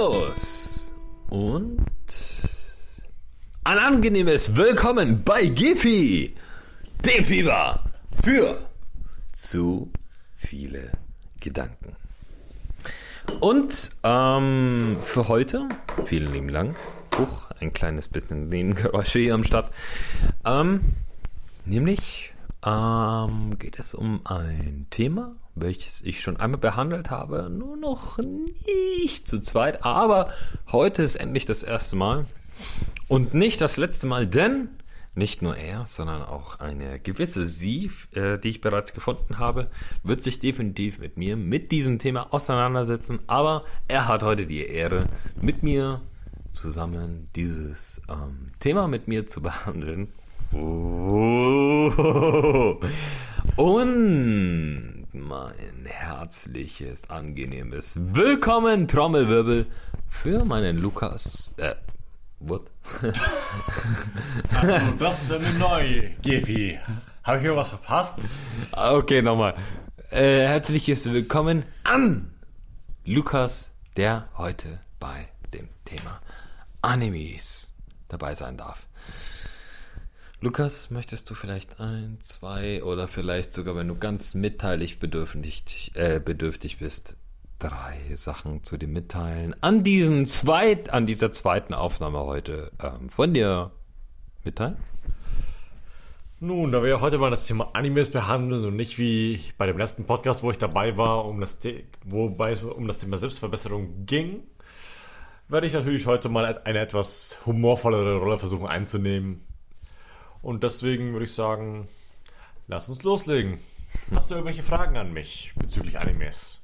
Servus und ein angenehmes Willkommen bei Giffy, dem Fieber für zu viele Gedanken. Und ähm, für heute, vielen lieben Dank, Huch, ein kleines bisschen Nebengeräusche hier am Start, ähm, nämlich ähm, geht es um ein Thema, welches ich schon einmal behandelt habe, nur noch nicht zu zweit, aber heute ist endlich das erste Mal. Und nicht das letzte Mal, denn nicht nur er, sondern auch eine gewisse Sie, äh, die ich bereits gefunden habe, wird sich definitiv mit mir mit diesem Thema auseinandersetzen, aber er hat heute die Ehre, mit mir zusammen dieses ähm, Thema mit mir zu behandeln. Und mein herzliches, angenehmes Willkommen, Trommelwirbel, für meinen Lukas. Äh, what? also, das ist mir neu, Gefi. Habe ich irgendwas verpasst? Okay, nochmal. Äh, herzliches Willkommen an Lukas, der heute bei dem Thema Animes dabei sein darf. Lukas, möchtest du vielleicht ein, zwei oder vielleicht sogar, wenn du ganz mitteilig bedürftig, äh, bedürftig bist, drei Sachen zu dir mitteilen an diesem zweit, an dieser zweiten Aufnahme heute ähm, von dir mitteilen? Nun, da wir heute mal das Thema Animes behandeln und nicht wie bei dem letzten Podcast, wo ich dabei war, um das, wobei es um das Thema Selbstverbesserung ging, werde ich natürlich heute mal eine etwas humorvollere Rolle versuchen einzunehmen und deswegen würde ich sagen, lass uns loslegen. Hast du irgendwelche Fragen an mich bezüglich Animes?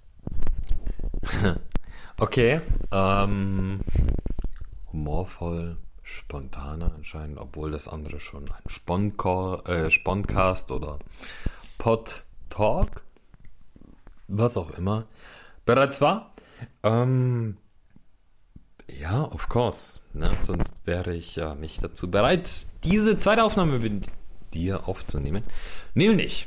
okay. Ähm, humorvoll, spontaner anscheinend, obwohl das andere schon ein Sponcall, äh, Sponcast oder Pod Talk, was auch immer, bereits war. Ähm, ja, of course. Ne? Sonst wäre ich ja nicht dazu bereit, diese zweite Aufnahme mit dir aufzunehmen. Nämlich,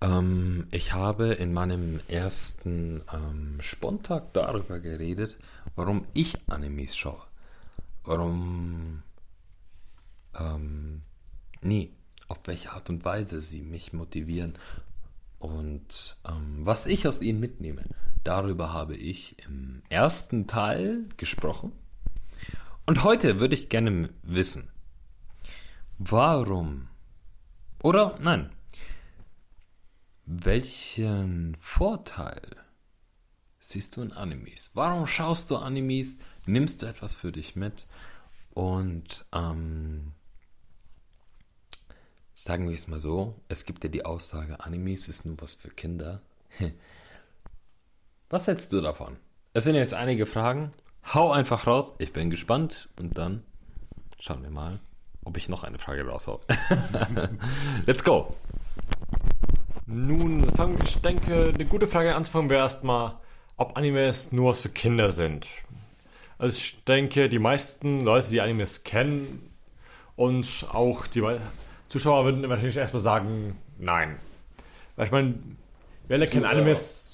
ähm, ich habe in meinem ersten ähm, Spontag darüber geredet, warum ich Animes schaue. Warum, ähm, nee, auf welche Art und Weise sie mich motivieren und ähm, was ich aus ihnen mitnehme. Darüber habe ich im ersten Teil gesprochen. Und heute würde ich gerne wissen, warum oder nein, welchen Vorteil siehst du in Animes? Warum schaust du Animes? Nimmst du etwas für dich mit? Und ähm, sagen wir es mal so, es gibt ja die Aussage, Animes ist nur was für Kinder. Was hältst du davon? Es sind jetzt einige Fragen. Hau einfach raus. Ich bin gespannt. Und dann schauen wir mal, ob ich noch eine Frage raushau. Let's go. Nun, fangen, ich denke, eine gute Frage anzufangen wäre erstmal, ob Animes nur was für Kinder sind. Also ich denke, die meisten Leute, die Animes kennen und auch die Zuschauer würden wahrscheinlich erstmal sagen, nein. Weil ich meine, wir alle kennen Animes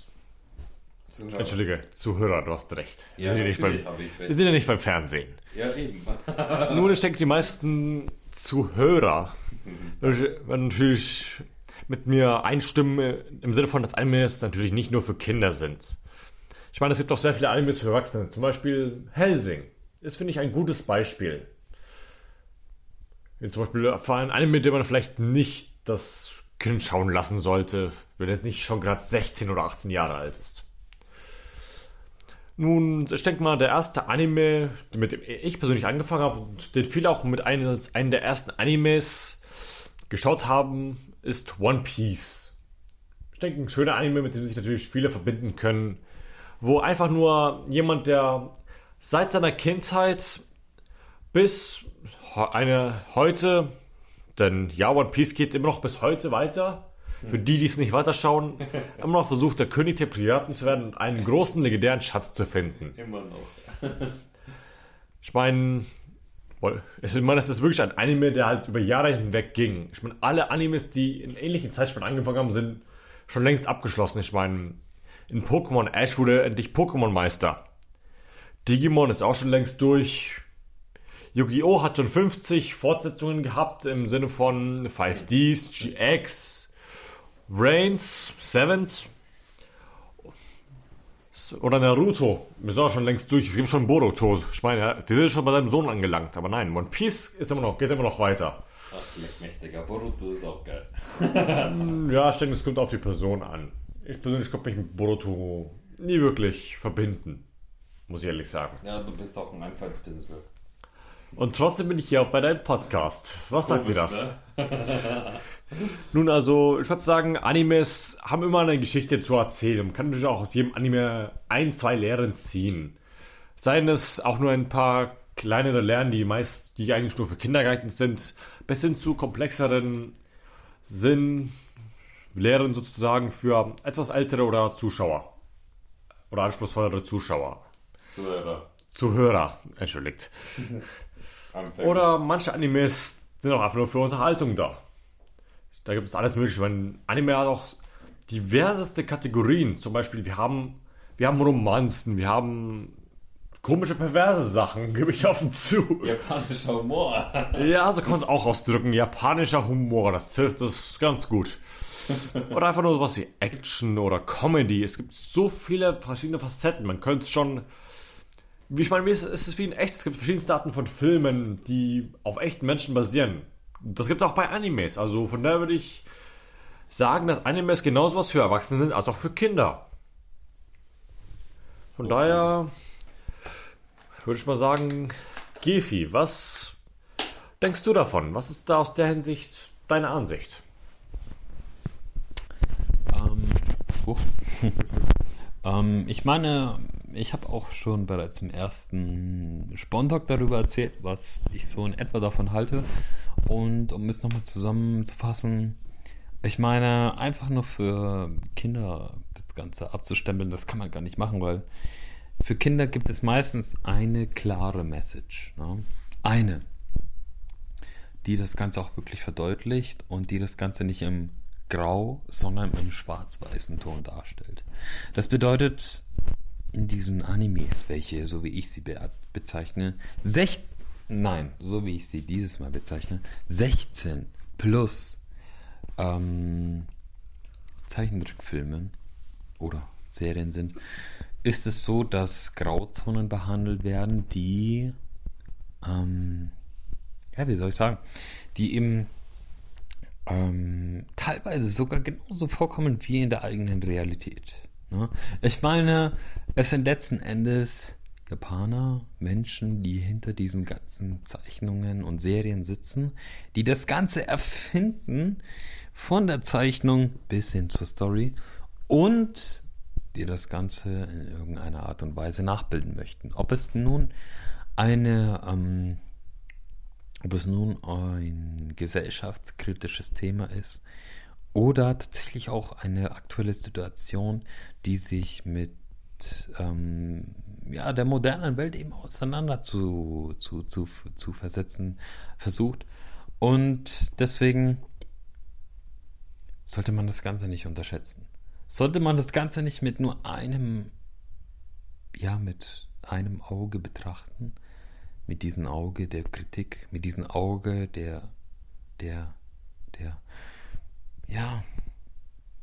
Zuschauer. Entschuldige, Zuhörer, du hast recht. Ja, wir, sind ja beim, wir, sind ja nicht beim, Fernsehen. Ja, eben. Nun, ich denke, die meisten Zuhörer werden natürlich mit mir einstimmen im Sinne von, dass Animes natürlich nicht nur für Kinder sind. Ich meine, es gibt auch sehr viele Animes für Erwachsene. Zum Beispiel Helsing. Das finde ich ein gutes Beispiel. Zum Beispiel für ein Anime, den man vielleicht nicht das Kind schauen lassen sollte, wenn es nicht schon gerade 16 oder 18 Jahre alt ist. Nun, ich denke mal, der erste Anime, mit dem ich persönlich angefangen habe und den viele auch mit einem, der ersten Animes geschaut haben, ist One Piece. Ich denke, ein schöner Anime, mit dem sich natürlich viele verbinden können, wo einfach nur jemand, der seit seiner Kindheit bis eine heute, denn ja, One Piece geht immer noch bis heute weiter, für die, die es nicht weiterschauen, immer noch versucht, der König der Piraten zu werden und einen großen legendären Schatz zu finden. Immer noch. ich meine, ich meine, das ist wirklich ein Anime, der halt über Jahre hinweg ging. Ich meine, alle Animes, die in ähnlichen Zeitspannen angefangen haben, sind schon längst abgeschlossen. Ich meine, In Pokémon Ash wurde endlich Pokémon Meister. Digimon ist auch schon längst durch. Yu-Gi-Oh! hat schon 50 Fortsetzungen gehabt im Sinne von 5Ds, GX, Reigns, Sevens oder Naruto. Wir sind auch schon längst durch. Es gibt schon Boruto. Ich meine, wir sind schon bei seinem Sohn angelangt. Aber nein, One Piece ist immer noch, geht immer noch weiter. Ach, leck mich, Digga. Boruto ist auch geil. ja, ich denke, es kommt auf die Person an. Ich persönlich konnte mich mit Boruto nie wirklich verbinden. Muss ich ehrlich sagen. Ja, du bist doch ein Einfallspinsel. Und trotzdem bin ich hier auch bei deinem Podcast. Was sagt ihr das? Ne? Nun, also, ich würde sagen, Animes haben immer eine Geschichte zu erzählen. Man kann natürlich auch aus jedem Anime ein, zwei Lehren ziehen. Seien es auch nur ein paar kleinere Lehren, die meist, die eigentlich nur für Kinder geeignet sind, bis hin zu komplexeren Sinn, Lehren sozusagen für etwas ältere oder Zuschauer. Oder anspruchsvollere Zuschauer. Zuhörer. Zuhörer, entschuldigt. Anfänger. Oder manche Animes sind auch einfach nur für Unterhaltung da. Da gibt es alles mögliche. Mein Anime hat auch diverseste Kategorien. Zum Beispiel, wir haben, wir haben Romanzen, wir haben komische, perverse Sachen, gebe ich offen zu. Japanischer Humor. Ja, so kann man es auch ausdrücken. Japanischer Humor, das trifft es ganz gut. Oder einfach nur sowas wie Action oder Comedy. Es gibt so viele verschiedene Facetten. Man könnte es schon. Wie ich meine, es ist wie in echt. Es gibt verschiedenste Arten von Filmen, die auf echten Menschen basieren. Das gibt es auch bei Animes. Also von daher würde ich sagen, dass Animes genauso was für Erwachsene sind, als auch für Kinder. Von daher würde ich mal sagen, Gefi, was denkst du davon? Was ist da aus der Hinsicht deine Ansicht? Ähm, huch. ähm, ich meine, ich habe auch schon bereits im ersten Spontalk darüber erzählt, was ich so in etwa davon halte. Und um es nochmal zusammenzufassen, ich meine, einfach nur für Kinder das Ganze abzustempeln, das kann man gar nicht machen, weil für Kinder gibt es meistens eine klare Message. Ne? Eine, die das Ganze auch wirklich verdeutlicht und die das Ganze nicht im Grau, sondern im schwarz-weißen Ton darstellt. Das bedeutet, in diesen Animes, welche, so wie ich sie be bezeichne, sech nein, so wie ich sie dieses Mal bezeichne, 16 plus ähm, Zeichentrickfilmen oder Serien sind, ist es so, dass Grauzonen behandelt werden, die, ähm, ja, wie soll ich sagen, die eben ähm, teilweise sogar genauso vorkommen wie in der eigenen Realität. Ne? Ich meine, es sind letzten Endes Japaner, Menschen, die hinter diesen ganzen Zeichnungen und Serien sitzen, die das Ganze erfinden, von der Zeichnung bis hin zur Story und die das Ganze in irgendeiner Art und Weise nachbilden möchten. Ob es nun eine, ähm, ob es nun ein gesellschaftskritisches Thema ist oder tatsächlich auch eine aktuelle Situation, die sich mit ähm, ja, der modernen Welt eben auseinander zu, zu, zu, zu versetzen versucht. Und deswegen sollte man das Ganze nicht unterschätzen. Sollte man das Ganze nicht mit nur einem, ja, mit einem Auge betrachten, mit diesem Auge der Kritik, mit diesem Auge der, der, der, ja,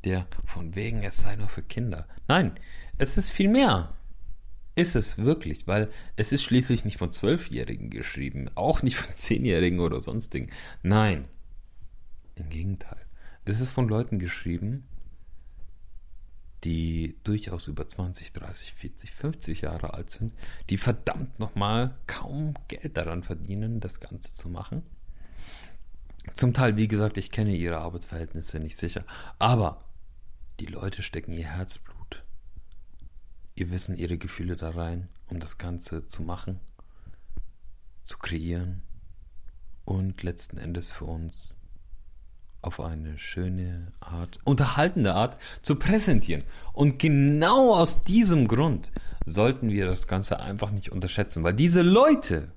der von wegen es sei nur für Kinder. Nein, es ist viel mehr. Ist es wirklich, weil es ist schließlich nicht von Zwölfjährigen geschrieben, auch nicht von Zehnjährigen oder sonstigen. Nein, im Gegenteil. Es ist von Leuten geschrieben, die durchaus über 20, 30, 40, 50 Jahre alt sind, die verdammt nochmal kaum Geld daran verdienen, das Ganze zu machen. Zum Teil, wie gesagt, ich kenne ihre Arbeitsverhältnisse nicht sicher, aber die Leute stecken ihr Herzblut, ihr Wissen, ihre Gefühle da rein, um das Ganze zu machen, zu kreieren und letzten Endes für uns auf eine schöne Art, unterhaltende Art zu präsentieren. Und genau aus diesem Grund sollten wir das Ganze einfach nicht unterschätzen, weil diese Leute,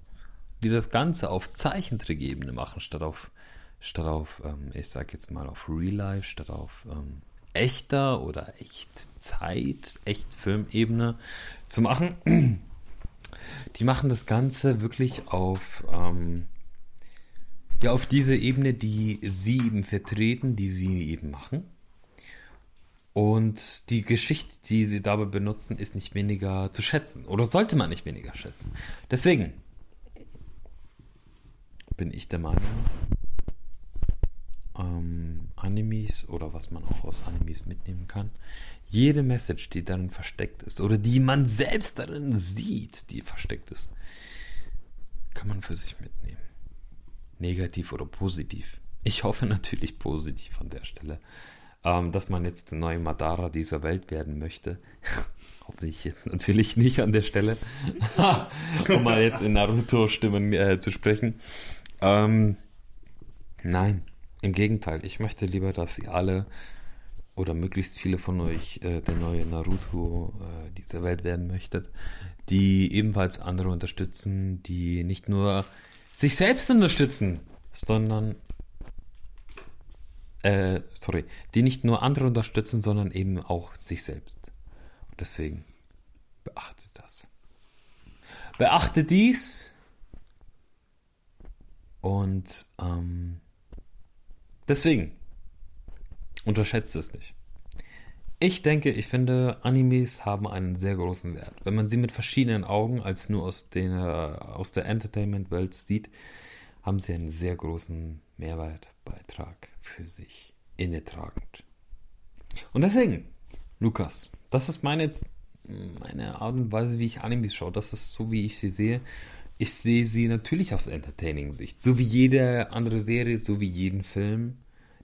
die das Ganze auf Zeichentrickebene machen, statt auf, statt auf, ähm, ich sag jetzt mal auf Real Life, statt auf ähm, echter oder Echtzeit, Echtfilmebene zu machen. Die machen das Ganze wirklich auf, ähm, ja, auf diese Ebene, die sie eben vertreten, die sie eben machen. Und die Geschichte, die sie dabei benutzen, ist nicht weniger zu schätzen. Oder sollte man nicht weniger schätzen. Deswegen bin ich der Meinung, ähm, Animes oder was man auch aus Animes mitnehmen kann, jede Message, die darin versteckt ist oder die man selbst darin sieht, die versteckt ist, kann man für sich mitnehmen. Negativ oder positiv. Ich hoffe natürlich positiv an der Stelle ähm, dass man jetzt der neue Madara dieser Welt werden möchte. Hoffe ich jetzt natürlich nicht an der Stelle, um mal jetzt in Naruto-Stimmen äh, zu sprechen. Ähm, nein, im Gegenteil. Ich möchte lieber, dass ihr alle oder möglichst viele von euch äh, der neue Naruto äh, dieser Welt werden möchtet, die ebenfalls andere unterstützen, die nicht nur sich selbst unterstützen, sondern äh, sorry, die nicht nur andere unterstützen, sondern eben auch sich selbst. Und deswegen beachtet das. Beachtet dies und ähm, deswegen unterschätzt es nicht. Ich denke, ich finde, Animes haben einen sehr großen Wert. Wenn man sie mit verschiedenen Augen als nur aus, den, aus der Entertainment-Welt sieht, haben sie einen sehr großen Mehrwertbeitrag für sich innetragend. Und deswegen, Lukas, das ist meine, meine Art und Weise, wie ich Animes schaue. Das ist so, wie ich sie sehe. Ich sehe sie natürlich aus Entertaining-Sicht. So wie jede andere Serie, so wie jeden Film,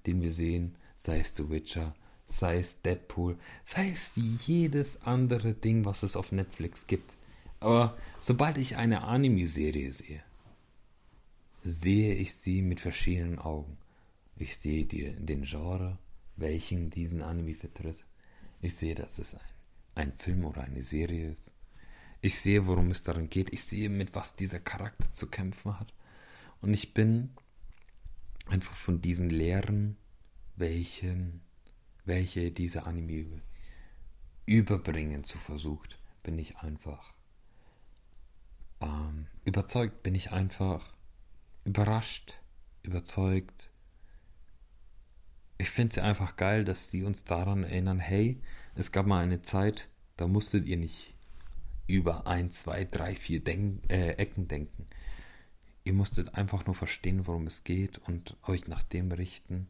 den wir sehen, sei es The Witcher, sei es Deadpool, sei es jedes andere Ding, was es auf Netflix gibt. Aber sobald ich eine Anime-Serie sehe, sehe ich sie mit verschiedenen Augen. Ich sehe die, den Genre, welchen diesen Anime vertritt. Ich sehe, dass es ein, ein Film oder eine Serie ist. Ich sehe, worum es darin geht. Ich sehe, mit was dieser Charakter zu kämpfen hat. Und ich bin einfach von diesen Lehren, welchen, welche diese Anime überbringen zu versucht, bin ich einfach ähm, überzeugt, bin ich einfach überrascht, überzeugt, ich finde es einfach geil, dass sie uns daran erinnern, hey, es gab mal eine Zeit, da musstet ihr nicht über ein, zwei, drei, vier Denk äh, Ecken denken. Ihr musstet einfach nur verstehen, worum es geht und euch nach dem richten,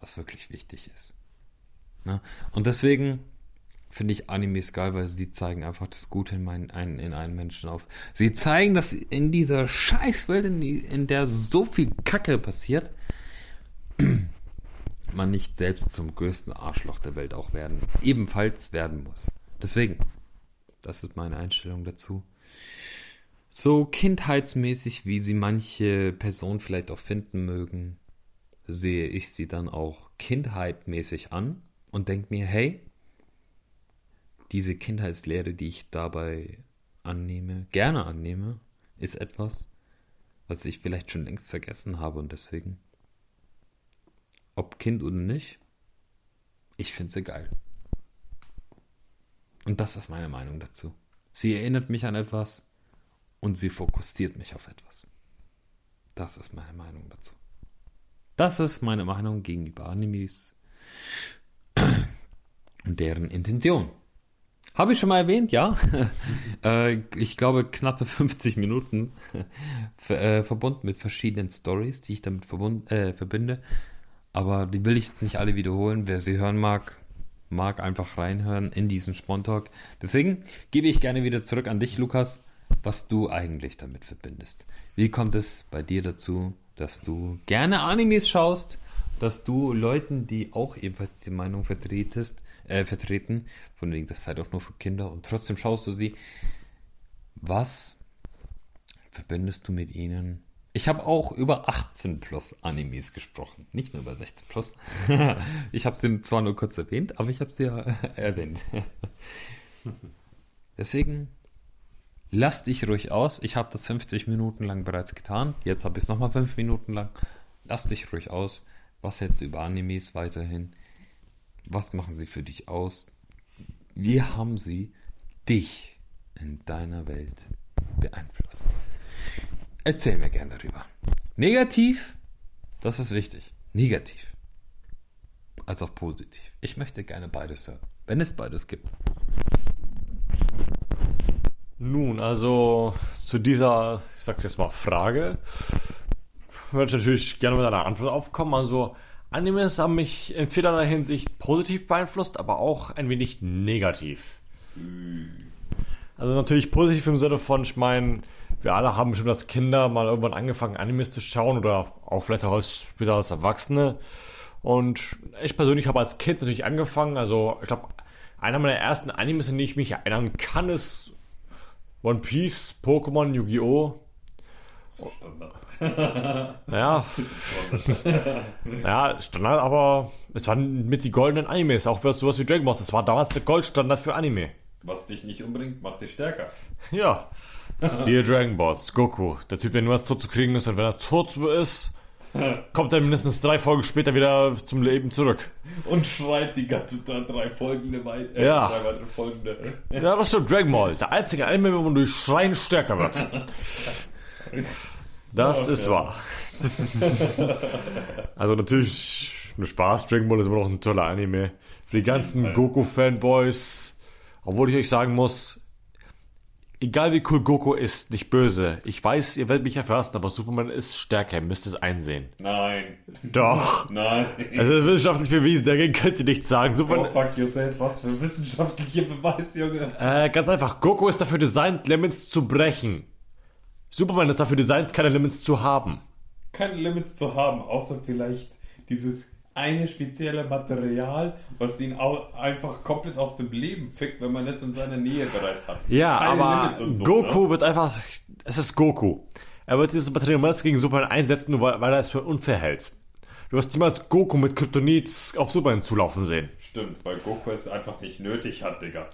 was wirklich wichtig ist. Ne? Und deswegen finde ich Animes geil, weil sie zeigen einfach das Gute in, mein, ein, in einem Menschen auf. Sie zeigen, dass in dieser Scheißwelt, in, die, in der so viel Kacke passiert, man nicht selbst zum größten Arschloch der Welt auch werden, ebenfalls werden muss. Deswegen, das ist meine Einstellung dazu. So kindheitsmäßig, wie sie manche Personen vielleicht auch finden mögen, sehe ich sie dann auch kindheitmäßig an und denke mir, hey, diese Kindheitslehre, die ich dabei annehme, gerne annehme, ist etwas, was ich vielleicht schon längst vergessen habe und deswegen ob Kind oder nicht, ich finde sie geil. Und das ist meine Meinung dazu. Sie erinnert mich an etwas und sie fokussiert mich auf etwas. Das ist meine Meinung dazu. Das ist meine Meinung gegenüber Animes und deren Intention. Habe ich schon mal erwähnt, ja. Äh, ich glaube, knappe 50 Minuten äh, verbunden mit verschiedenen Stories, die ich damit äh, verbinde. Aber die will ich jetzt nicht alle wiederholen. Wer sie hören mag, mag einfach reinhören in diesen Spontalk. Deswegen gebe ich gerne wieder zurück an dich, Lukas, was du eigentlich damit verbindest. Wie kommt es bei dir dazu, dass du gerne Animes schaust, dass du Leuten, die auch ebenfalls diese Meinung vertretest, äh, vertreten, von wegen, das sei doch nur für Kinder und trotzdem schaust du sie. Was verbindest du mit ihnen? Ich habe auch über 18 plus Animes gesprochen, nicht nur über 16 plus. ich habe sie zwar nur kurz erwähnt, aber ich habe sie ja erwähnt. Deswegen lass dich ruhig aus. Ich habe das 50 Minuten lang bereits getan. Jetzt habe ich es nochmal 5 Minuten lang. Lass dich ruhig aus. Was jetzt über Animes weiterhin? Was machen sie für dich aus? Wie haben sie dich in deiner Welt beeinflusst? Erzähl mir gern darüber. Negativ, das ist wichtig. Negativ. Als auch positiv. Ich möchte gerne beides hören. Wenn es beides gibt. Nun, also zu dieser, ich sag's jetzt mal, Frage würde ich natürlich gerne mit einer Antwort aufkommen. Also Animes haben mich in vielerlei Hinsicht positiv beeinflusst, aber auch ein wenig negativ. Also natürlich positiv im Sinne von, ich meine, wir alle haben bestimmt als Kinder mal irgendwann angefangen, Animes zu schauen oder auch vielleicht auch als, später als Erwachsene. Und ich persönlich habe als Kind natürlich angefangen. Also ich glaube, einer meiner ersten Animes, an die ich mich erinnern kann, ist One Piece, Pokémon, Yu-Gi-Oh! So Standard. Ja. ja, Standard, aber es waren mit die goldenen Animes, auch für sowas wie Dragon Ball. Das war damals der Goldstandard für Anime. Was dich nicht unbedingt macht dich stärker. Ja. Siehe Dragon Balls, Goku. Der Typ, der nur was tot zu kriegen ist und wenn er tot ist, kommt er mindestens drei Folgen später wieder zum Leben zurück. Und schreit die ganze Zeit drei folgende weit äh, Ja. drei weitere folgende. Ja, das stimmt, Dragon Ball. Der einzige Anime, wo man durch Schreien stärker wird. Das Ja, ist okay. wahr. also natürlich, nur Spaß, Dragon Ball ist immer noch ein toller Anime. Für die ganzen. Goku-Fanboys. Obwohl ich euch sagen muss, egal wie cool Goku ist, nicht böse. Ich weiß, ihr werdet mich erfassen, aber Superman ist stärker, ihr müsst es einsehen. Nein. Doch. Nein. Es ist wissenschaftlich bewiesen, dagegen könnt ihr nichts sagen. Superman, fuck yourself. Was für wissenschaftliche Beweis, Junge. Äh, ganz einfach. Goku ist dafür designt, Limits zu brechen. Superman ist dafür designt, keine Limits zu haben. Keine Limits zu haben, außer vielleicht dieses eine spezielle Material, was ihn au einfach komplett aus dem Leben fickt, wenn man es in seiner Nähe bereits hat. Ja, Keine aber so, Goku ne? wird einfach. Es ist Goku. Er wird dieses Material gegen Superman einsetzen, nur weil, weil er es für unfair hält. Du wirst niemals Goku mit Kryptonit auf Superman zulaufen sehen. Stimmt, weil Goku es einfach nicht nötig hat, Digga.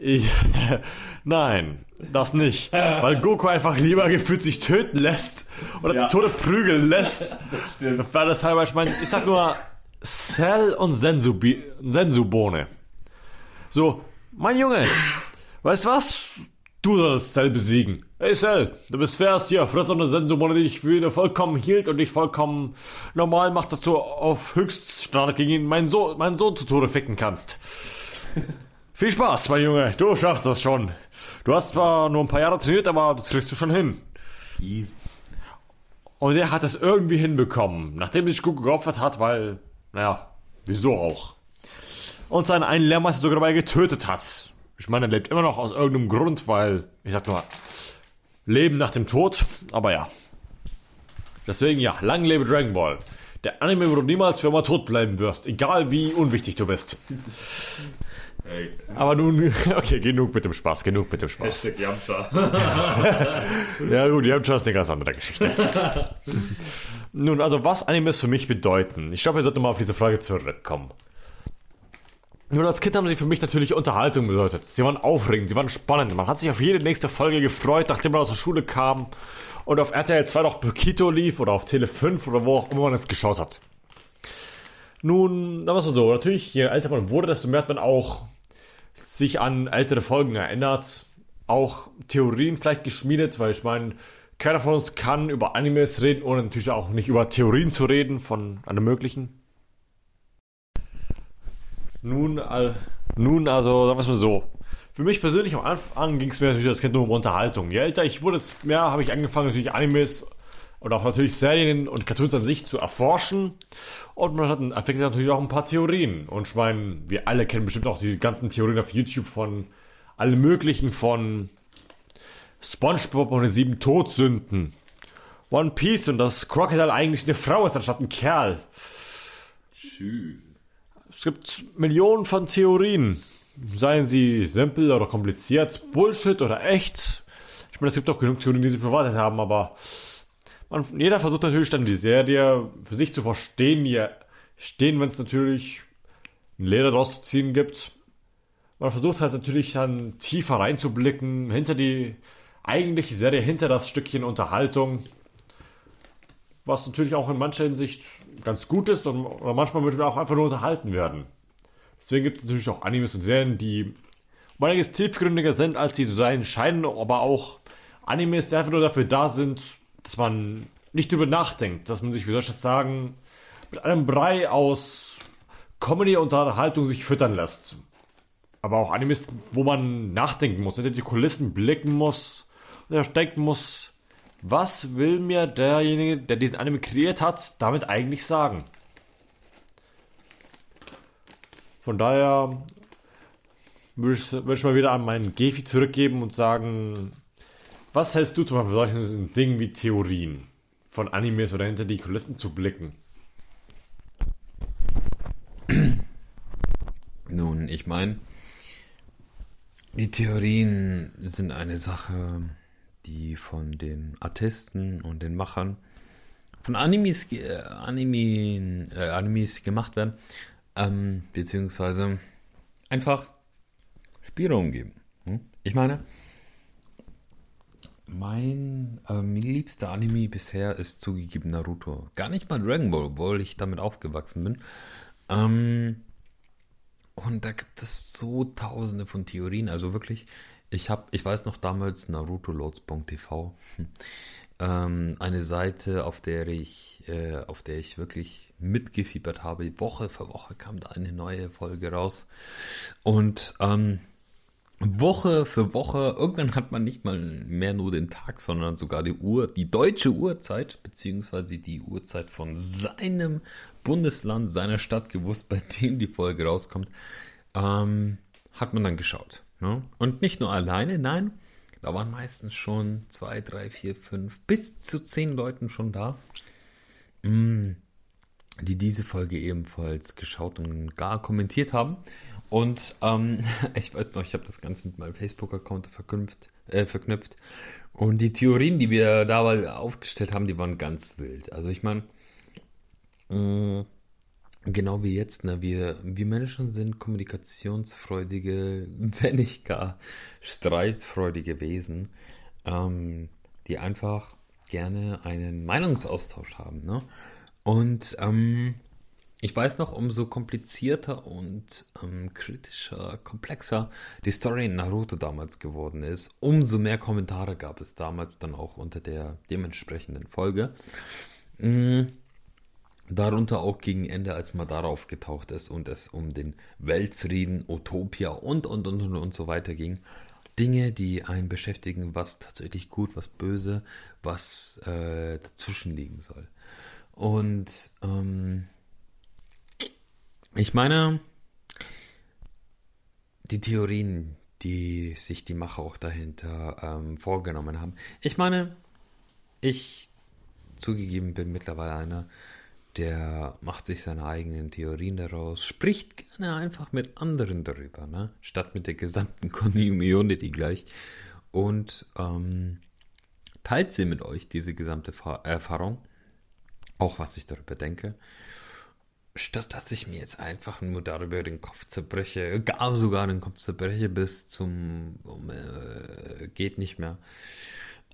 Ich, nein, das nicht. Weil Goku einfach lieber gefühlt sich töten lässt oder Ja. zu Tode prügeln lässt. Stimmt. Weil das halber, ich meine, ich sag nur Cell und Sensu-Bi- Sensu-Bohne. So, mein Junge, weißt du was? Du sollst Cell besiegen. Hey Cell, du bist fährst hier, friss eine Sensu-Bohne, die dich für wieder vollkommen hielt und dich vollkommen normal macht, dass du auf Höchststandard gegen ihn, meinen, Sohn, meinen Sohn zu Tode ficken kannst. Viel Spaß, mein Junge, du schaffst das schon. Du hast zwar nur ein paar Jahre trainiert, aber das kriegst du schon hin. Easy. Und er hat es irgendwie hinbekommen, nachdem sich Goku geopfert hat, weil, naja, wieso auch. Und seinen einen Lehrmeister sogar dabei getötet hat. Ich meine, er lebt immer noch aus irgendeinem Grund, weil, ich sag nur, Leben nach dem Tod, aber ja. Deswegen ja, lang lebe Dragon Ball. Der Anime, wo du niemals für immer tot bleiben wirst, egal wie unwichtig du bist. Ey, Aber nun, okay, genug mit dem Spaß, genug mit dem Spaß. Hashtag Yamcha. Ja gut, die haben schon eine ganz andere Geschichte. Nun, also was Animes für mich bedeuten? Ich glaube, wir sollten mal auf diese Frage zurückkommen. Nun, als Kind haben sie für mich natürlich Unterhaltung bedeutet. Sie waren aufregend, sie waren spannend. Man hat sich auf jede nächste Folge gefreut, nachdem man aus der Schule kam und auf RTL 2 noch Pokito lief oder auf Tele 5 oder wo auch immer man jetzt geschaut hat. Nun, da war es so, natürlich, je älter man wurde, desto mehr hat man auch sich an ältere Folgen erinnert, auch Theorien vielleicht geschmiedet, weil ich meine, keiner von uns kann über Animes reden, ohne natürlich auch nicht über Theorien zu reden von einem möglichen. Nun, äh, nun, also sagen wir es mal so. Für mich persönlich am Anfang ging es mir natürlich als Kind nur um Unterhaltung. Je älter ich wurde, desto mehr habe ich angefangen, natürlich Animes und auch natürlich Serien und Cartoons an sich zu erforschen. Und man hat entwickelt natürlich auch ein paar Theorien. Und ich meine, wir alle kennen bestimmt auch die ganzen Theorien auf YouTube von allen möglichen, von SpongeBob und den sieben Todsünden. One Piece und dass Crocodile eigentlich eine Frau ist anstatt ein Kerl. Tschüss. Es gibt Millionen von Theorien. Seien sie simpel oder kompliziert, Bullshit oder echt. Ich meine, es gibt auch genug Theorien, die sich bewahrheitet haben, aber man, jeder versucht natürlich dann die Serie für sich zu verstehen, ja, stehen, wenn es natürlich ein Leder draus zu ziehen gibt. Man versucht halt natürlich dann tiefer reinzublicken, hinter die eigentliche Serie, hinter das Stückchen Unterhaltung. Was natürlich auch in mancher Hinsicht ganz gut ist und oder manchmal möchte man auch einfach nur unterhalten werden. Deswegen gibt es natürlich auch Animes und Serien, die um einiges tiefgründiger sind, als sie zu sein scheinen, aber auch Animes, die einfach nur dafür da sind, dass man nicht drüber nachdenkt, dass man sich, wie soll ich das sagen, mit einem Brei aus Comedy und Unterhaltung sich füttern lässt. Aber auch Animes, wo man nachdenken muss, hinter die Kulissen blicken muss und erst denken muss, was will mir derjenige, der diesen Anime kreiert hat, damit eigentlich sagen? Von daher würde ich, würde ich mal wieder an meinen Gefi zurückgeben und sagen, was hältst du zum Beispiel von solchen Dingen wie Theorien von Animes oder hinter die Kulissen zu blicken? Nun, ich meine, die Theorien sind eine Sache, die von den Artisten und den Machern von Animes, äh, Anime, äh, Animes gemacht werden, ähm, beziehungsweise einfach Spielraum geben. Hm? Ich meine, mein ähm, liebster Anime bisher ist zugegeben Naruto. Gar nicht mal Dragon Ball, obwohl ich damit aufgewachsen bin. Ähm, und da gibt es so tausende von Theorien. Also wirklich, ich habe, ich weiß noch damals narutoloads.tv, ähm, eine Seite, auf der ich, äh, auf der ich wirklich mitgefiebert habe. Woche für Woche kam da eine neue Folge raus. Und ähm, Woche für Woche, irgendwann hat man nicht mal mehr nur den Tag, sondern sogar die Uhr, die deutsche Uhrzeit, beziehungsweise die Uhrzeit von seinem Bundesland, seiner Stadt gewusst, bei dem die Folge rauskommt, ähm, hat man dann geschaut. Ne? Und nicht nur alleine, nein, da waren meistens schon zwei, drei, vier, fünf, bis zu zehn Leuten schon da, mm, die diese Folge ebenfalls geschaut und gar kommentiert haben. Und ähm, ich weiß noch, ich habe das Ganze mit meinem Facebook-Account verknüpft, äh, verknüpft. Und die Theorien, die wir dabei aufgestellt haben, die waren ganz wild. Also ich meine, mm, genau wie jetzt, ne, wir, wir Menschen sind kommunikationsfreudige, wenn nicht gar streitfreudige Wesen, ähm, die einfach gerne einen Meinungsaustausch haben. Ne? Und ähm, ich weiß noch, umso komplizierter und ähm, kritischer, komplexer die Story in Naruto damals geworden ist, umso mehr Kommentare gab es damals dann auch unter der dementsprechenden Folge. Mhm. Darunter auch gegen Ende, als Madara aufgetaucht ist und es um den Weltfrieden, Utopia und und und und, und so weiter ging. Dinge, die einen beschäftigen, was tatsächlich gut, was böse, was äh, dazwischen liegen soll. Und ähm, ich meine, die Theorien, die sich die Macher auch dahinter ähm, vorgenommen haben. Ich meine, ich zugegeben bin mittlerweile einer, der macht sich seine eigenen Theorien daraus, spricht gerne einfach mit anderen darüber, ne? statt mit der gesamten Community gleich und ähm, teilt sie mit euch, diese gesamte Erfahrung, auch was ich darüber denke statt dass ich mir jetzt einfach nur darüber den Kopf zerbreche, gar sogar den Kopf zerbreche bis zum um, äh, geht nicht mehr,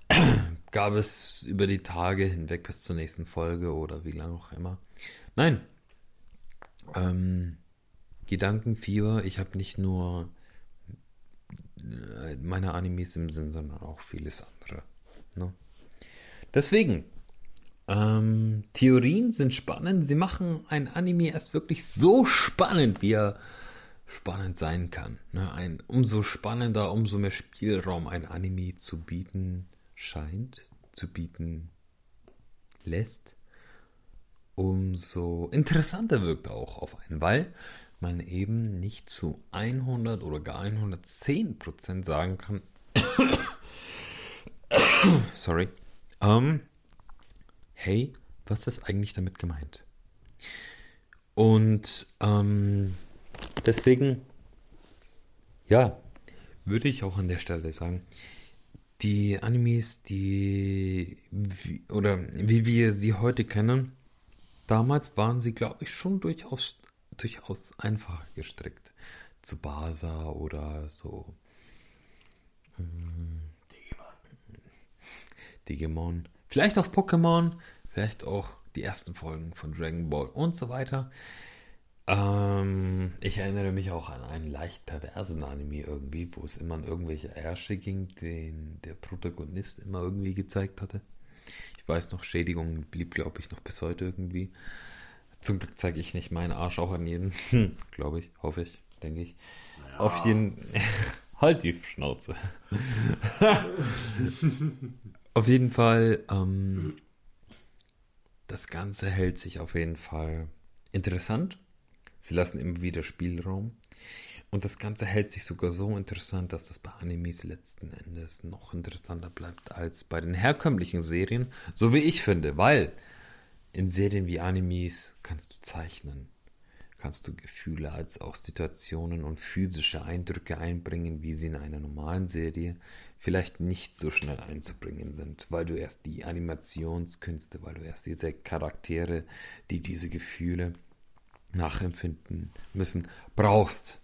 gab es über die Tage hinweg bis zur nächsten Folge oder wie lange auch immer. Nein, ähm, Gedankenfieber, ich habe nicht nur äh, meine Animes im Sinn, sondern auch vieles andere. Ne? Deswegen, ähm, Theorien sind spannend. Sie machen ein Anime erst wirklich so spannend, wie er spannend sein kann. Ne? Ein umso spannender, umso mehr Spielraum ein Anime zu bieten scheint, zu bieten lässt, umso interessanter wirkt auch auf einen, weil man eben nicht zu 100 oder gar 110 Prozent sagen kann, sorry, ähm, hey, was ist eigentlich damit gemeint? Und ähm, deswegen, ja, würde ich auch an der Stelle sagen, die Animes, die, wie, oder wie wir sie heute kennen, damals waren sie, glaube ich, schon durchaus, durchaus einfacher gestrickt. Zu Basa oder so. Hm, Digimon. Digimon. Vielleicht auch Pokémon, vielleicht auch die ersten Folgen von Dragon Ball und so weiter. Ähm, ich erinnere mich auch an einen leicht perversen Anime irgendwie, wo es immer an irgendwelche Ärsche ging, den der Protagonist immer irgendwie gezeigt hatte. Ich weiß noch, Schädigung blieb, glaube ich, noch bis heute irgendwie. Zum Glück zeige ich nicht meinen Arsch auch an jeden. glaube ich, hoffe ich, denke ich. Ja. Auf jeden Halt die Schnauze. auf jeden Fall, ähm, das Ganze hält sich auf jeden Fall interessant Sie lassen immer wieder Spielraum. Und das Ganze hält sich sogar so interessant, dass das bei Animes letzten Endes noch interessanter bleibt als bei den herkömmlichen Serien, so wie ich finde, weil in Serien wie Animes kannst du zeichnen, kannst du Gefühle als auch Situationen und physische Eindrücke einbringen, wie sie in einer normalen Serie vielleicht nicht so schnell einzubringen sind, weil du erst die Animationskünste, weil du erst diese Charaktere, die diese Gefühle nachempfinden müssen, brauchst.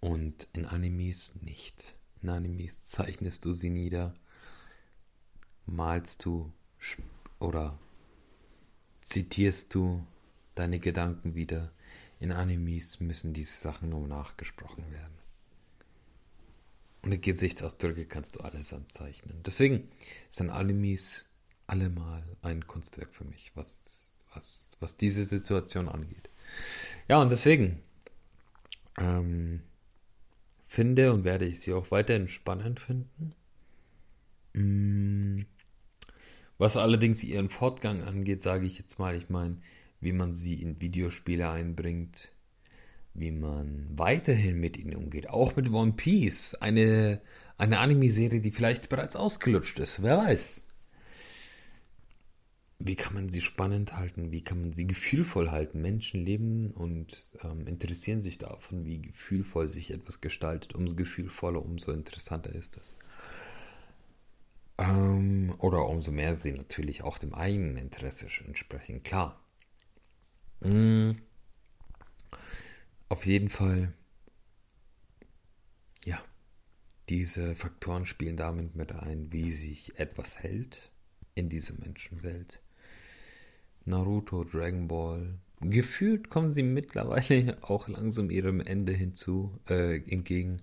Und in Animes nicht. In Animes zeichnest du sie nieder, malst du oder zitierst du deine Gedanken wieder. In Animes müssen diese Sachen nur nachgesprochen werden. Und in Gesichtsausdrücke kannst du alles anzeichnen. Deswegen sind Animes allemal ein Kunstwerk für mich, was was, was diese Situation angeht. Ja, und deswegen ähm, finde und werde ich sie auch weiterhin spannend finden. Mm, was allerdings ihren Fortgang angeht, sage ich jetzt mal, ich meine, wie man sie in Videospiele einbringt, wie man weiterhin mit ihnen umgeht, auch mit One Piece, eine, eine Anime-Serie, die vielleicht bereits ausgelutscht ist, wer weiß wie kann man sie spannend halten, wie kann man sie gefühlvoll halten. Menschen leben und ähm, interessieren sich davon, wie gefühlvoll sich etwas gestaltet. Umso gefühlvoller, umso interessanter ist es. Ähm, oder umso mehr sie natürlich auch dem eigenen Interesse entsprechen, klar. Mhm. Auf jeden Fall, ja, diese Faktoren spielen damit mit ein, wie sich etwas hält in dieser Menschenwelt Naruto, Dragon Ball. Gefühlt kommen sie mittlerweile auch langsam ihrem Ende hinzu, äh, entgegen.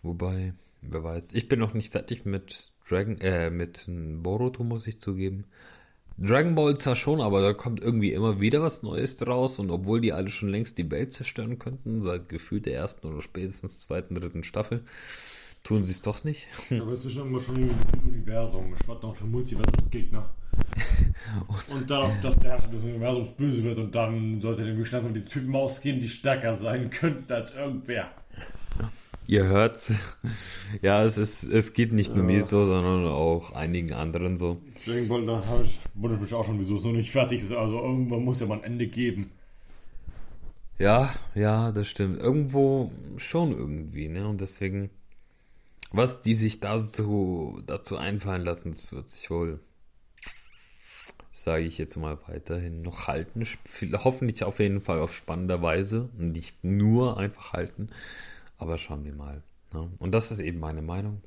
Wobei, wer weiß. Ich bin noch nicht fertig mit Dragon, äh, mit Boruto, muss ich zugeben. Dragon Ball zwar schon, aber da kommt irgendwie immer wieder was Neues draus und obwohl die alle schon längst die Welt zerstören könnten, seit gefühlt der ersten oder spätestens zweiten, dritten Staffel, tun sie es doch nicht. Aber es ist schon immer schon ein Universum. Ich warte noch der Multiversumsgegner. und darauf, dass der Herrscher des Universums böse wird und dann sollte nämlich langsam die Typen ausgehen, die stärker sein könnten als irgendwer. Ihr hört's. Ja, es ist, es geht nicht nur mir so, sondern auch einigen anderen so. Deswegen da ich, wundert mich auch schon, wieso es noch nicht fertig ist. Also irgendwann muss ja mal ein Ende geben. Ja, ja, das stimmt. Irgendwo schon irgendwie, ne? Und deswegen, was die sich da so dazu einfallen lassen, das wird sich wohl sage ich jetzt mal weiterhin, noch halten. Hoffentlich auf jeden Fall auf spannender Weise und nicht nur einfach halten. Aber schauen wir mal. Ne? Und das ist eben meine Meinung.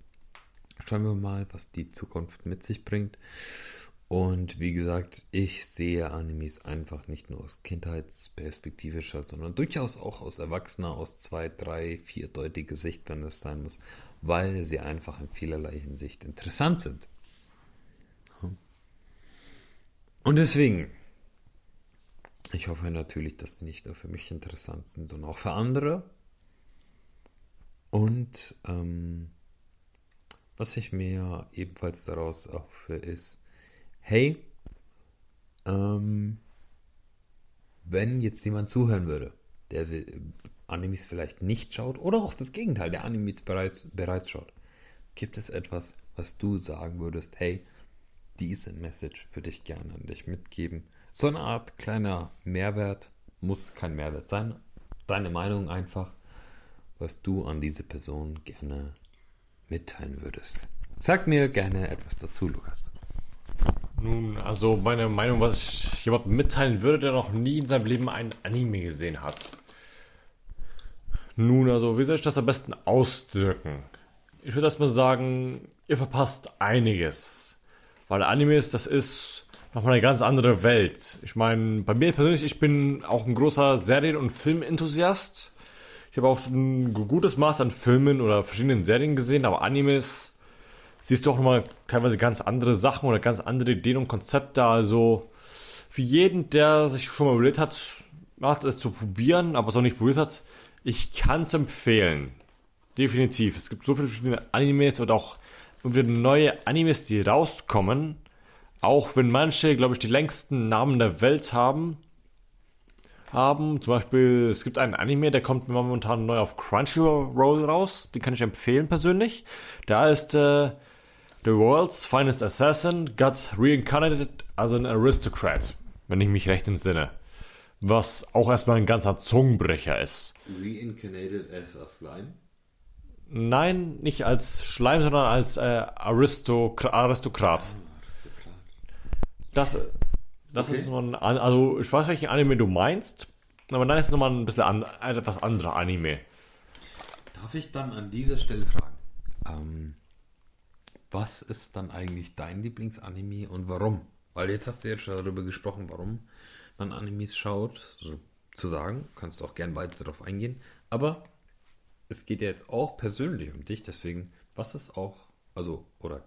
Schauen wir mal, was die Zukunft mit sich bringt. Und wie gesagt, ich sehe Animes einfach nicht nur aus kindheitsperspektivischer, sondern durchaus auch aus Erwachsener, aus zwei, drei, vierdeutiger Sicht, wenn es sein muss, weil sie einfach in vielerlei Hinsicht interessant sind. Und deswegen, ich hoffe natürlich, dass die nicht nur für mich interessant sind, sondern auch für andere. Und ähm, was ich mir ebenfalls daraus hoffe, ist, hey, ähm, wenn jetzt jemand zuhören würde, der Animes vielleicht nicht schaut oder auch das Gegenteil, der Animes bereits, bereits schaut, gibt es etwas, was du sagen würdest, hey, diese Message würde ich gerne an dich mitgeben. So eine Art kleiner Mehrwert, muss kein Mehrwert sein. Deine Meinung einfach, was du an diese Person gerne mitteilen würdest. Sag mir gerne etwas dazu, Lukas. Nun, also meine Meinung, was ich jemandem mitteilen würde, der noch nie in seinem Leben ein Anime gesehen hat. Nun, also wie soll ich das am besten ausdrücken? Ich würde erstmal sagen, ihr verpasst einiges. Weil Animes, das ist nochmal eine ganz andere Welt. Ich meine, bei mir persönlich, ich bin auch ein großer Serien- und Filmenthusiast. Ich habe auch schon ein gutes Maß an Filmen oder verschiedenen Serien gesehen, aber Animes siehst du auch nochmal teilweise ganz andere Sachen oder ganz andere Ideen und Konzepte. Also für jeden, der sich schon mal überlegt hat, macht es zu probieren, aber es noch nicht probiert hat, ich kann es empfehlen. Definitiv. Es gibt so viele verschiedene Animes und auch neue Animes, die rauskommen. Auch wenn manche, glaube ich, die längsten Namen der Welt haben. Haben. Zum Beispiel, es gibt einen Anime, der kommt momentan neu auf Crunchyroll raus. Den kann ich empfehlen persönlich. Da ist äh, The World's Finest Assassin got reincarnated as an aristocrat. Wenn ich mich recht entsinne. Was auch erstmal ein ganzer Zungenbrecher ist. Reincarnated as a slime? Nein, nicht als Schleim, sondern als äh, Aristokra Aristokrat. Das, das Okay. ist man, also ich weiß, welchen Anime du meinst, aber dann ist es nochmal ein bisschen an, ein etwas anderer Anime. Darf ich dann an dieser Stelle fragen, ähm, was ist dann eigentlich dein Lieblingsanime und warum? Weil jetzt hast du jetzt schon darüber gesprochen, warum man Animes schaut, so zu sagen, kannst du auch gern weiter darauf eingehen, aber es geht ja jetzt auch persönlich um dich, deswegen, was ist auch, also, oder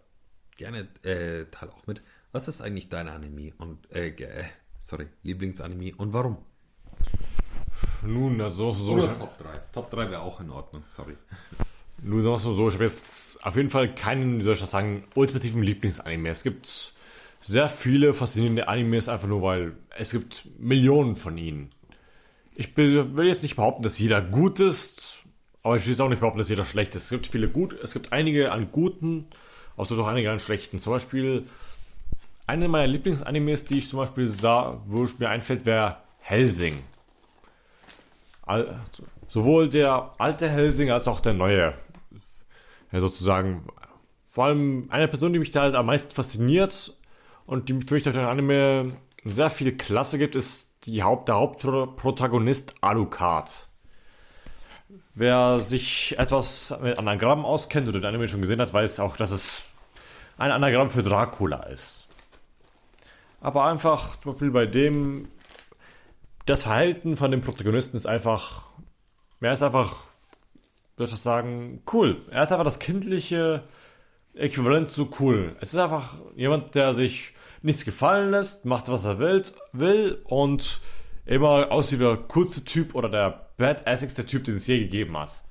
gerne äh, teil auch mit, was ist eigentlich dein Anime und, äh, ge- äh sorry, Lieblingsanime und warum? Nun, also so, Oder Top 3. Top 3 wäre auch in Ordnung, sorry. Nun sagen wir es mal so, ich habe jetzt auf jeden Fall keinen, wie soll ich das sagen, ultimativen Lieblingsanime. Es gibt sehr viele faszinierende Animes, einfach nur weil es gibt Millionen von ihnen. Ich will jetzt nicht behaupten, dass jeder gut ist, aber ich will jetzt auch nicht behaupten, dass jeder schlecht ist. Es gibt viele gut, es gibt einige an guten, außer doch einige an schlechten. Zum Beispiel eine meiner Lieblingsanimes, die ich zum Beispiel sah, wo es mir einfällt, wäre Helsing. Al- sowohl der alte Helsing als auch der neue. Ja, sozusagen. Vor allem eine Person, die mich da halt am meisten fasziniert und die für mich durch den Anime sehr viel Klasse gibt, ist die Haupt, der Hauptprotagonist Alucard. Wer sich etwas mit Anagrammen auskennt oder den Anime schon gesehen hat, weiß auch, dass es ein Anagramm für Dracula ist. Aber einfach, zum Beispiel bei dem, das Verhalten von dem Protagonisten ist einfach, er ist einfach, würde ich sagen, cool. Er ist einfach das kindliche Äquivalent zu cool. Es ist einfach jemand, der sich nichts gefallen lässt, macht, was er will, will und immer aussieht wie der coolste Typ oder der badassigste Typ, den es je gegeben hat.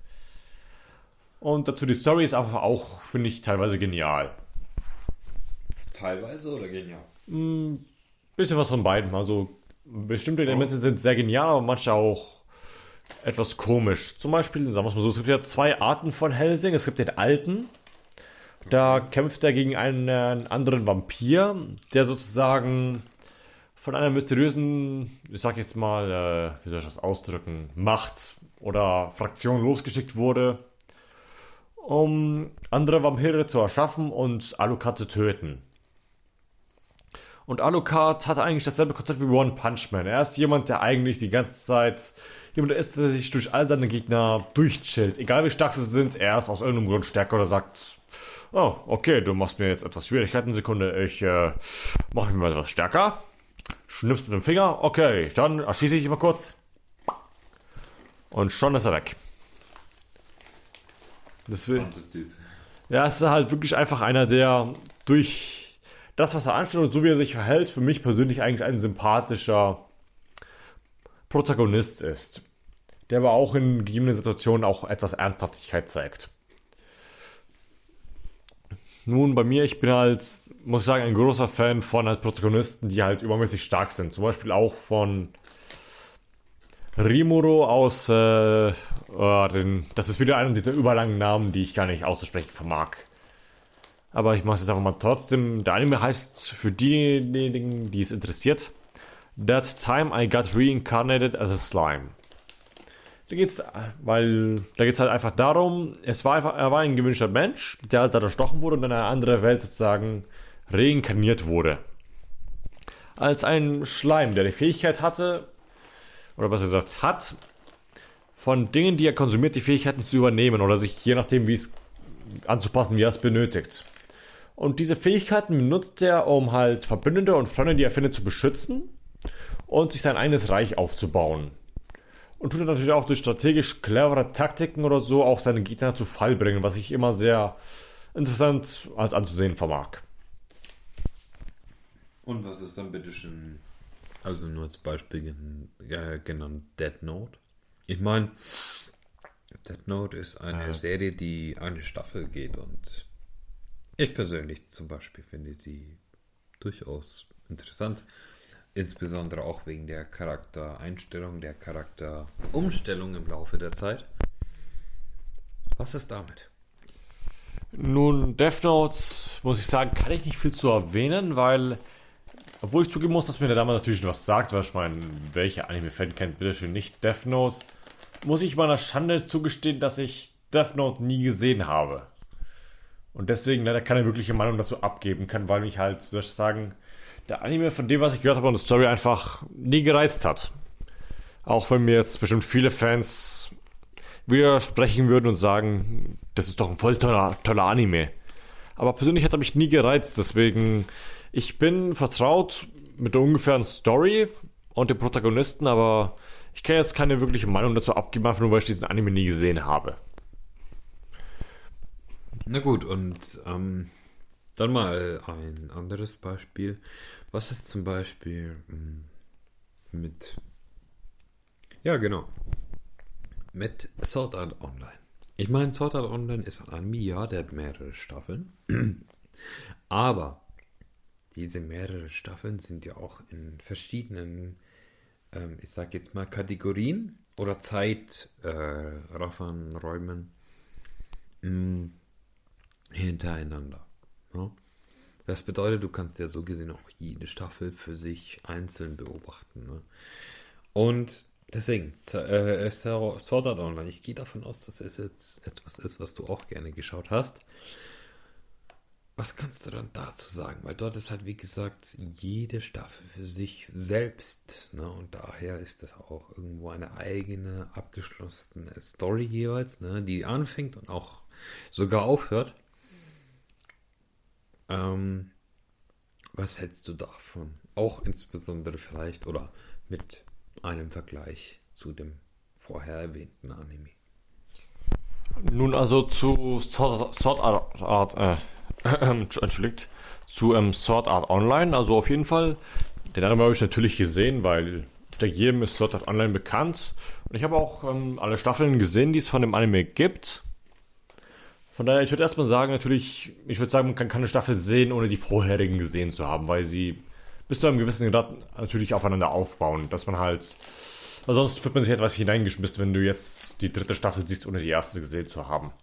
Und dazu die Story ist einfach auch, finde ich, teilweise genial. Teilweise oder genial? Bisschen was von beiden. Also bestimmte Elemente sind sehr genial, aber manche auch etwas komisch. Zum Beispiel, sagen wir es mal so, es gibt ja zwei Arten von Helsing. Es gibt den alten. Da kämpft er gegen einen äh, anderen Vampir, der sozusagen von einer mysteriösen, ich sag jetzt mal, äh, wie soll ich das ausdrücken, Macht oder Fraktion losgeschickt wurde, um andere Vampire zu erschaffen und Alucard zu töten. Und Alucard hat eigentlich dasselbe Konzept wie One Punch Man. Er ist jemand, der eigentlich die ganze Zeit jemand ist, der sich durch all seine Gegner durchchillt. Egal wie stark sie sind, er ist aus irgendeinem Grund stärker oder sagt, oh, okay, du machst mir jetzt etwas Schwierigkeiten, Sekunde, ich äh, mache mich mal etwas stärker. Schnippst mit dem Finger, okay, dann erschieße ich ihn mal kurz. Und schon ist er weg. Das will, Typ. ja, es ist halt wirklich einfach einer, der durch das, was er anstellt und so wie er sich verhält, für mich persönlich eigentlich ein sympathischer Protagonist ist. Der aber auch in gegebenen Situationen auch etwas Ernsthaftigkeit zeigt. Nun, bei mir, ich bin halt, muss ich sagen, ein großer Fan von halt Protagonisten, die halt übermäßig stark sind. Zum Beispiel auch von Rimuro aus, äh, äh, den, das ist wieder einer dieser überlangen Namen, die ich gar nicht auszusprechen vermag. Aber ich mache es jetzt einfach mal trotzdem. Der Anime heißt für diejenigen, die es interessiert, That Time I Got Reincarnated as a Slime. Da geht's, weil da geht's halt einfach darum, es war einfach, er war ein gewünschter Mensch, der halt da erstochen wurde und in eine andere Welt sozusagen reinkarniert wurde. Als ein Schleim, der die Fähigkeit hatte, oder besser gesagt hat, von Dingen, die er konsumiert, die Fähigkeiten zu übernehmen oder sich je nachdem, wie es anzupassen, wie er es benötigt. Und diese Fähigkeiten benutzt er, um halt Verbündete und Freunde, die er findet, zu beschützen und sich sein eigenes Reich aufzubauen. Und tut er natürlich auch durch strategisch clevere Taktiken oder so auch seine Gegner zu Fall bringen, was ich immer sehr interessant als anzusehen vermag. Und was ist dann bitte schon, also nur als Beispiel äh, genannt, Dead Note? Ich meine, Dead Note ist eine Ja. Serie, die eine Staffel geht und ich persönlich zum Beispiel finde sie durchaus interessant. Insbesondere auch wegen der Charaktereinstellung, der Charakterumstellung im Laufe der Zeit. Was ist damit? Nun, Death Note, muss ich sagen, kann ich nicht viel zu erwähnen, weil, obwohl ich zugeben muss, dass mir der damals natürlich was sagt, weil ich meine, welcher Anime-Fan kennt bitte schön nicht Death Note, muss ich meiner Schande zugestehen, dass ich Death Note nie gesehen habe. Und deswegen leider keine wirkliche Meinung dazu abgeben kann, weil mich halt, soll ich sagen, der Anime von dem, was ich gehört habe und die Story einfach nie gereizt hat. Auch wenn mir jetzt bestimmt viele Fans widersprechen würden und sagen, das ist doch ein voll toller, toller Anime. Aber persönlich hat er mich nie gereizt, deswegen ich bin vertraut mit der ungefähren Story und dem Protagonisten, aber ich kann jetzt keine wirkliche Meinung dazu abgeben, einfach nur weil ich diesen Anime nie gesehen habe. Na gut, und ähm, dann mal ein anderes Beispiel. Was ist zum Beispiel mh, mit. Ja, genau. Mit Sword Art Online. Ich meine, Sword Art Online ist ein Anime, ja, der hat mehrere Staffeln. Aber diese mehrere Staffeln sind ja auch in verschiedenen, ähm, ich sag jetzt mal, Kategorien oder Zeitraffern, äh, Räumen mh, hintereinander. Ja? Das bedeutet, du kannst ja so gesehen auch jede Staffel für sich einzeln beobachten. Ne? Und deswegen, äh, Sword Art Online, ich gehe davon aus, dass es jetzt etwas ist, was du auch gerne geschaut hast. Was kannst du dann dazu sagen? Weil dort ist halt, wie gesagt, jede Staffel für sich selbst. Ne? Und daher ist das auch irgendwo eine eigene, abgeschlossene Story jeweils, ne? die anfängt und auch sogar aufhört. Ähm, was hältst du davon? Auch insbesondere vielleicht oder mit einem Vergleich zu dem vorher erwähnten Anime. Nun also zu Sword, Art, Art äh, entschuldigt, zu ähm, Sword Art Online, also auf jeden Fall, den Anime habe ich natürlich gesehen, weil der jedem ist Sword Art Online bekannt und ich habe auch ähm, alle Staffeln gesehen, die es von dem Anime gibt. Von daher, ich würde erstmal sagen, natürlich, ich würde sagen, man kann keine Staffel sehen, ohne die vorherigen gesehen zu haben, weil sie bis zu einem gewissen Grad natürlich aufeinander aufbauen, dass man halt, weil sonst wird man sich etwas hineingeschmissen, wenn du jetzt die dritte Staffel siehst, ohne die erste gesehen zu haben.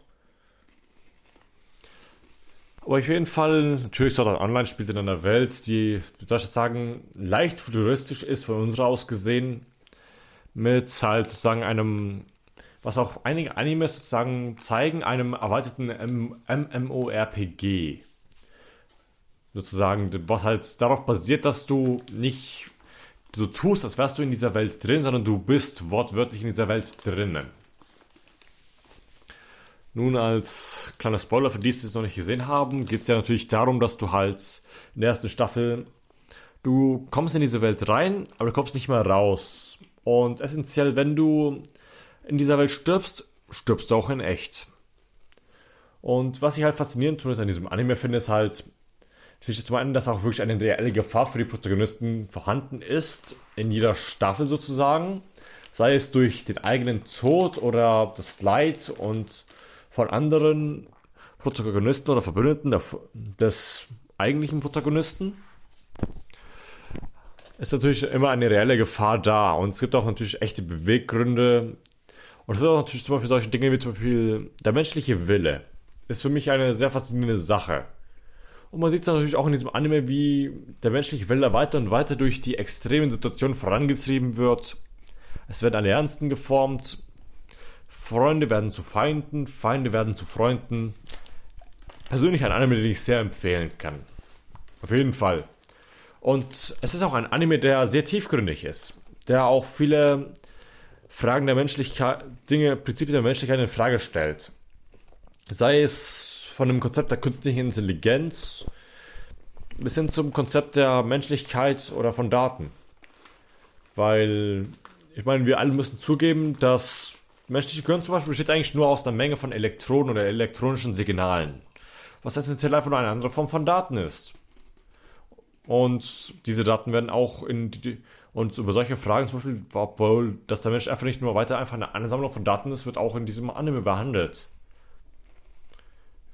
Aber auf jeden Fall, natürlich Sword Art Online spielt in einer Welt, die, soll ich sagen, leicht futuristisch ist von unserer aus gesehen, mit halt sozusagen einem was auch einige Animes sozusagen zeigen, einem erweiterten MMORPG. Sozusagen, was halt darauf basiert, dass du nicht so tust, als wärst du in dieser Welt drin, sondern du bist wortwörtlich in dieser Welt drinnen. Nun, als kleiner Spoiler für die, die es noch nicht gesehen haben, geht es ja natürlich darum, dass du halt in der ersten Staffel, du kommst in diese Welt rein, aber du kommst nicht mehr raus. Und essentiell, wenn du in dieser Welt stirbst, stirbst du auch in echt. Und was ich halt faszinierend tue, an diesem Anime finde, ist halt, natürlich zum einen, dass auch wirklich eine reelle Gefahr für die Protagonisten vorhanden ist, in jeder Staffel sozusagen. Sei es durch den eigenen Tod oder das Leid und von anderen Protagonisten oder Verbündeten des eigentlichen Protagonisten. Ist natürlich immer eine reelle Gefahr da. Und es gibt auch natürlich echte Beweggründe, und es sind auch natürlich zum Beispiel solche Dinge wie zum Beispiel der menschliche Wille. Ist für mich eine sehr faszinierende Sache. Und man sieht es natürlich auch in diesem Anime, wie der menschliche Wille weiter und weiter durch die extremen Situationen vorangetrieben wird. Es werden Allianzen geformt. Freunde werden zu Feinden, Feinde werden zu Freunden. Persönlich ein Anime, den ich sehr empfehlen kann. Auf jeden Fall. Und es ist auch ein Anime, der sehr tiefgründig ist. Der auch viele Fragen der Menschlichkeit, Dinge, Prinzipien der Menschlichkeit in Frage stellt. Sei es von dem Konzept der künstlichen Intelligenz bis hin zum Konzept der Menschlichkeit oder von Daten. Weil, ich meine, wir alle müssen zugeben, dass menschliche Gehirn zum Beispiel besteht eigentlich nur aus einer Menge von Elektronen oder elektronischen Signalen. Was essentiell einfach nur eine andere Form von Daten ist. Und diese Daten werden auch in die, und über solche Fragen zum Beispiel, obwohl dass der Mensch einfach nicht nur weiter einfach eine Ansammlung von Daten ist, wird auch in diesem Anime behandelt.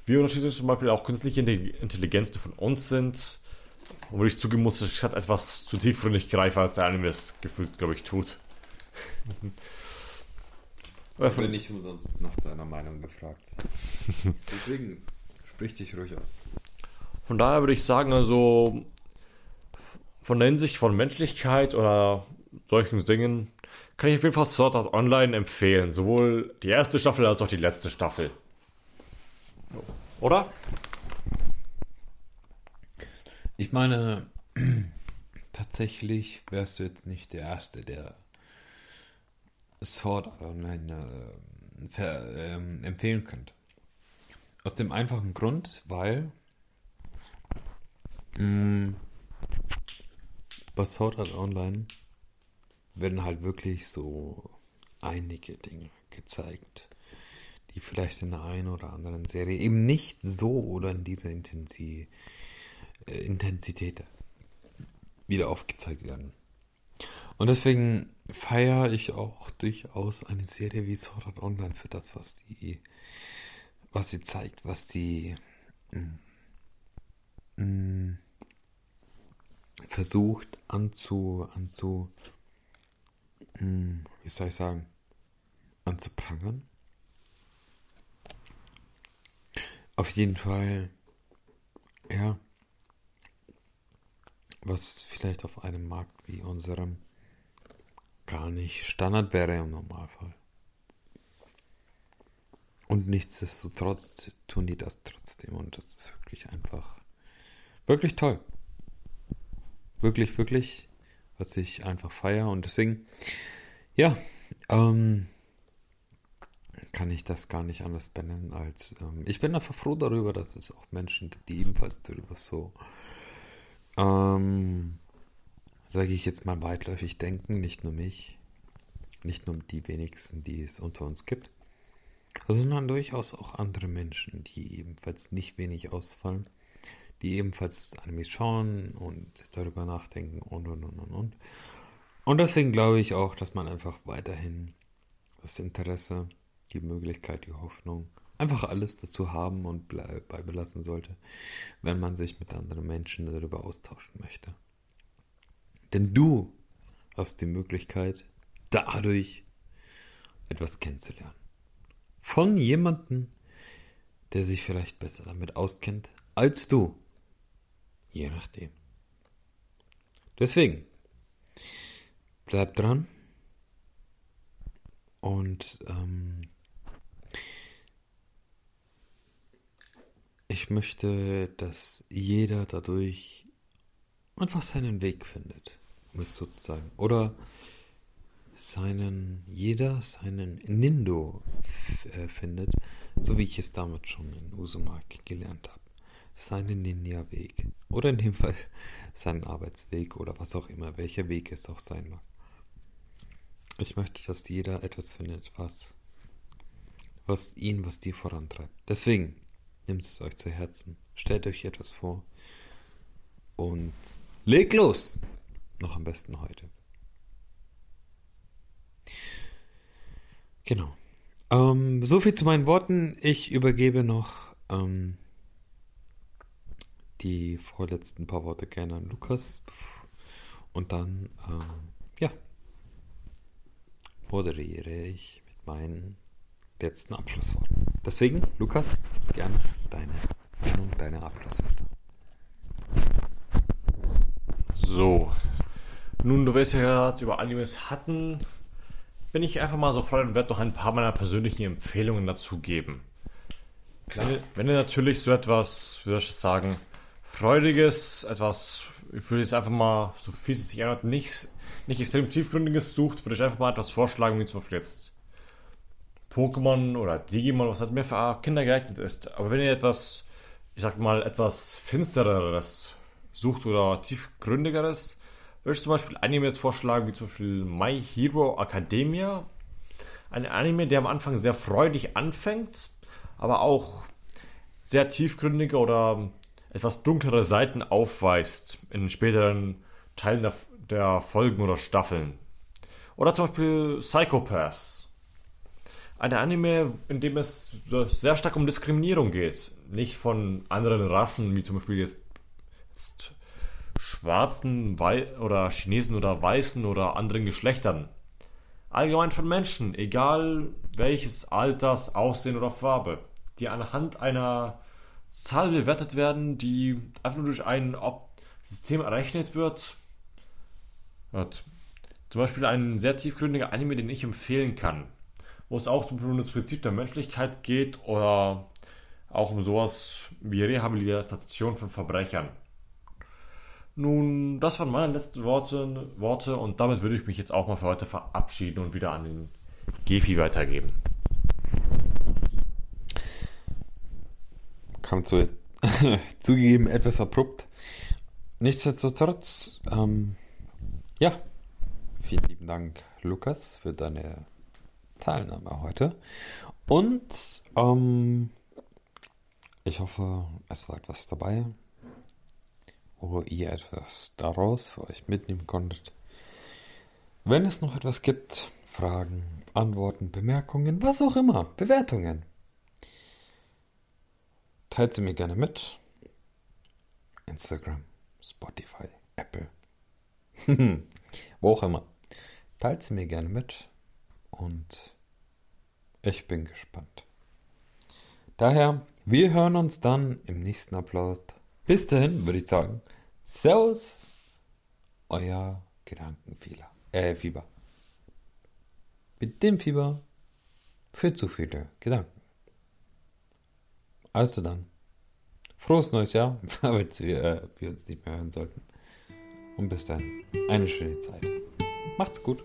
Wie unterschiedlich zum Beispiel auch künstliche Intelligenz von uns sind, wo ich zugeben muss, ich hatte etwas zu tiefgründig greife, als der Anime es gefühlt, glaube ich, tut. Ich bin nicht umsonst nach deiner Meinung gefragt. Deswegen sprich dich ruhig aus. Von daher würde ich sagen, also von der Hinsicht von Menschlichkeit oder solchen Dingen kann ich auf jeden Fall Sword Art Online empfehlen. Sowohl die erste Staffel als auch die letzte Staffel. Oder? Ich meine, tatsächlich wärst du jetzt nicht der Erste, der Sword Art Online äh, äh, empfehlen könnte. Aus dem einfachen Grund, weil mh, mm, bei Sword Art Online werden halt wirklich so einige Dinge gezeigt, die vielleicht in der einen oder anderen Serie eben nicht so oder in dieser Intensi äh, Intensität wieder aufgezeigt werden. Und deswegen feiere ich auch durchaus eine Serie wie Sword Art Online für das, was die, was sie zeigt, was die mh, mm, mh, mm, versucht anzu, anzu, hm, wie soll ich sagen, anzuprangern. Auf jeden Fall, ja, was vielleicht auf einem Markt wie unserem gar nicht Standard wäre im Normalfall. Und nichtsdestotrotz tun die das trotzdem und das ist wirklich einfach, wirklich toll wirklich, wirklich, was ich einfach feiere. Und deswegen, ja, ähm, kann ich das gar nicht anders benennen als ähm, ich bin einfach froh darüber, dass es auch Menschen gibt, die ebenfalls darüber so, ähm, sage ich jetzt mal weitläufig denken, nicht nur mich, nicht nur die wenigsten, die es unter uns gibt, sondern durchaus auch andere Menschen, die ebenfalls nicht wenig ausfallen die ebenfalls Animes schauen und darüber nachdenken und und und und und. Und deswegen glaube ich auch, dass man einfach weiterhin das Interesse, die Möglichkeit, die Hoffnung, einfach alles dazu haben und beibelassen sollte, wenn man sich mit anderen Menschen darüber austauschen möchte. Denn du hast die Möglichkeit, dadurch etwas kennenzulernen. Von jemandem, der sich vielleicht besser damit auskennt als du. Je nachdem. Deswegen, bleibt dran. Und ähm, ich möchte, dass jeder dadurch einfach seinen Weg findet, um es sozusagen. Oder seinen, jeder seinen Nindo äh, findet, so wie ich es damals schon in Uzumaki gelernt habe seinen Ninja-Weg. Oder in dem Fall seinen Arbeitsweg oder was auch immer, welcher Weg es auch sein mag. Ich möchte, dass jeder etwas findet, was, was ihn, was dir vorantreibt. Deswegen nehmt es euch zu Herzen, stellt euch etwas vor und legt los. Noch am besten heute. Genau. Ähm, so viel zu meinen Worten. Ich übergebe noch ähm, die vorletzten paar Worte gerne an Lukas. Und dann, ähm, ja, moderiere ich mit meinen letzten Abschlussworten. Deswegen, Lukas, gerne deine Meinung, deine Abschlussworte. So, nun, du weißt ja gerade über Animes hatten, bin ich einfach mal so frei und werde noch ein paar meiner persönlichen Empfehlungen dazu geben. Klar. Wenn, wenn ihr natürlich so etwas, würde ich sagen, Freudiges, etwas, ich würde jetzt einfach mal, so viel es sich ändert, nichts, nicht extrem tiefgründiges sucht, würde ich einfach mal etwas vorschlagen, wie zum Beispiel jetzt Pokémon oder Digimon, was halt mehr für Kinder geeignet ist. Aber wenn ihr etwas, ich sag mal, etwas Finstereres sucht oder tiefgründigeres, würde ich zum Beispiel Animes vorschlagen, wie zum Beispiel My Hero Academia. Ein Anime, der am Anfang sehr freudig anfängt, aber auch sehr tiefgründige oder etwas dunklere Seiten aufweist in späteren Teilen der, der Folgen oder Staffeln. Oder zum Beispiel Psychopaths. Ein Anime, in dem es sehr stark um Diskriminierung geht. Nicht von anderen Rassen, wie zum Beispiel jetzt, jetzt Schwarzen Wei oder Chinesen oder Weißen oder anderen Geschlechtern. Allgemein von Menschen, egal welches Alters, Aussehen oder Farbe, die anhand einer Zahl bewertet werden, die einfach nur durch ein System errechnet wird. Hat zum Beispiel ein sehr tiefgründiger Anime, den ich empfehlen kann, wo es auch um das Prinzip der Menschlichkeit geht oder auch um sowas wie Rehabilitation von Verbrechern. Nun, das waren meine letzten Worte, Worte und damit würde ich mich jetzt auch mal für heute verabschieden und wieder an den Gefi weitergeben. Kam zu, zugegeben etwas abrupt. Nichtsdestotrotz, ähm, ja, vielen lieben Dank, Lukas, für deine Teilnahme heute. Und ähm, ich hoffe, es war etwas dabei, wo ihr etwas daraus für euch mitnehmen konntet. Wenn es noch etwas gibt, Fragen, Antworten, Bemerkungen, was auch immer, Bewertungen, teilt sie mir gerne mit. Instagram, Spotify, Apple, wo auch immer. Teilt sie mir gerne mit und ich bin gespannt. Daher, wir hören uns dann im nächsten Upload bis dahin würde ich sagen, Servus, euer Gedankenfehler. Äh, Fieber. Mit dem Fieber für zu viele Gedanken. Also dann, frohes neues Jahr, falls wir, äh, wir uns nicht mehr hören sollten. Und bis dann, eine schöne Zeit. Macht's gut.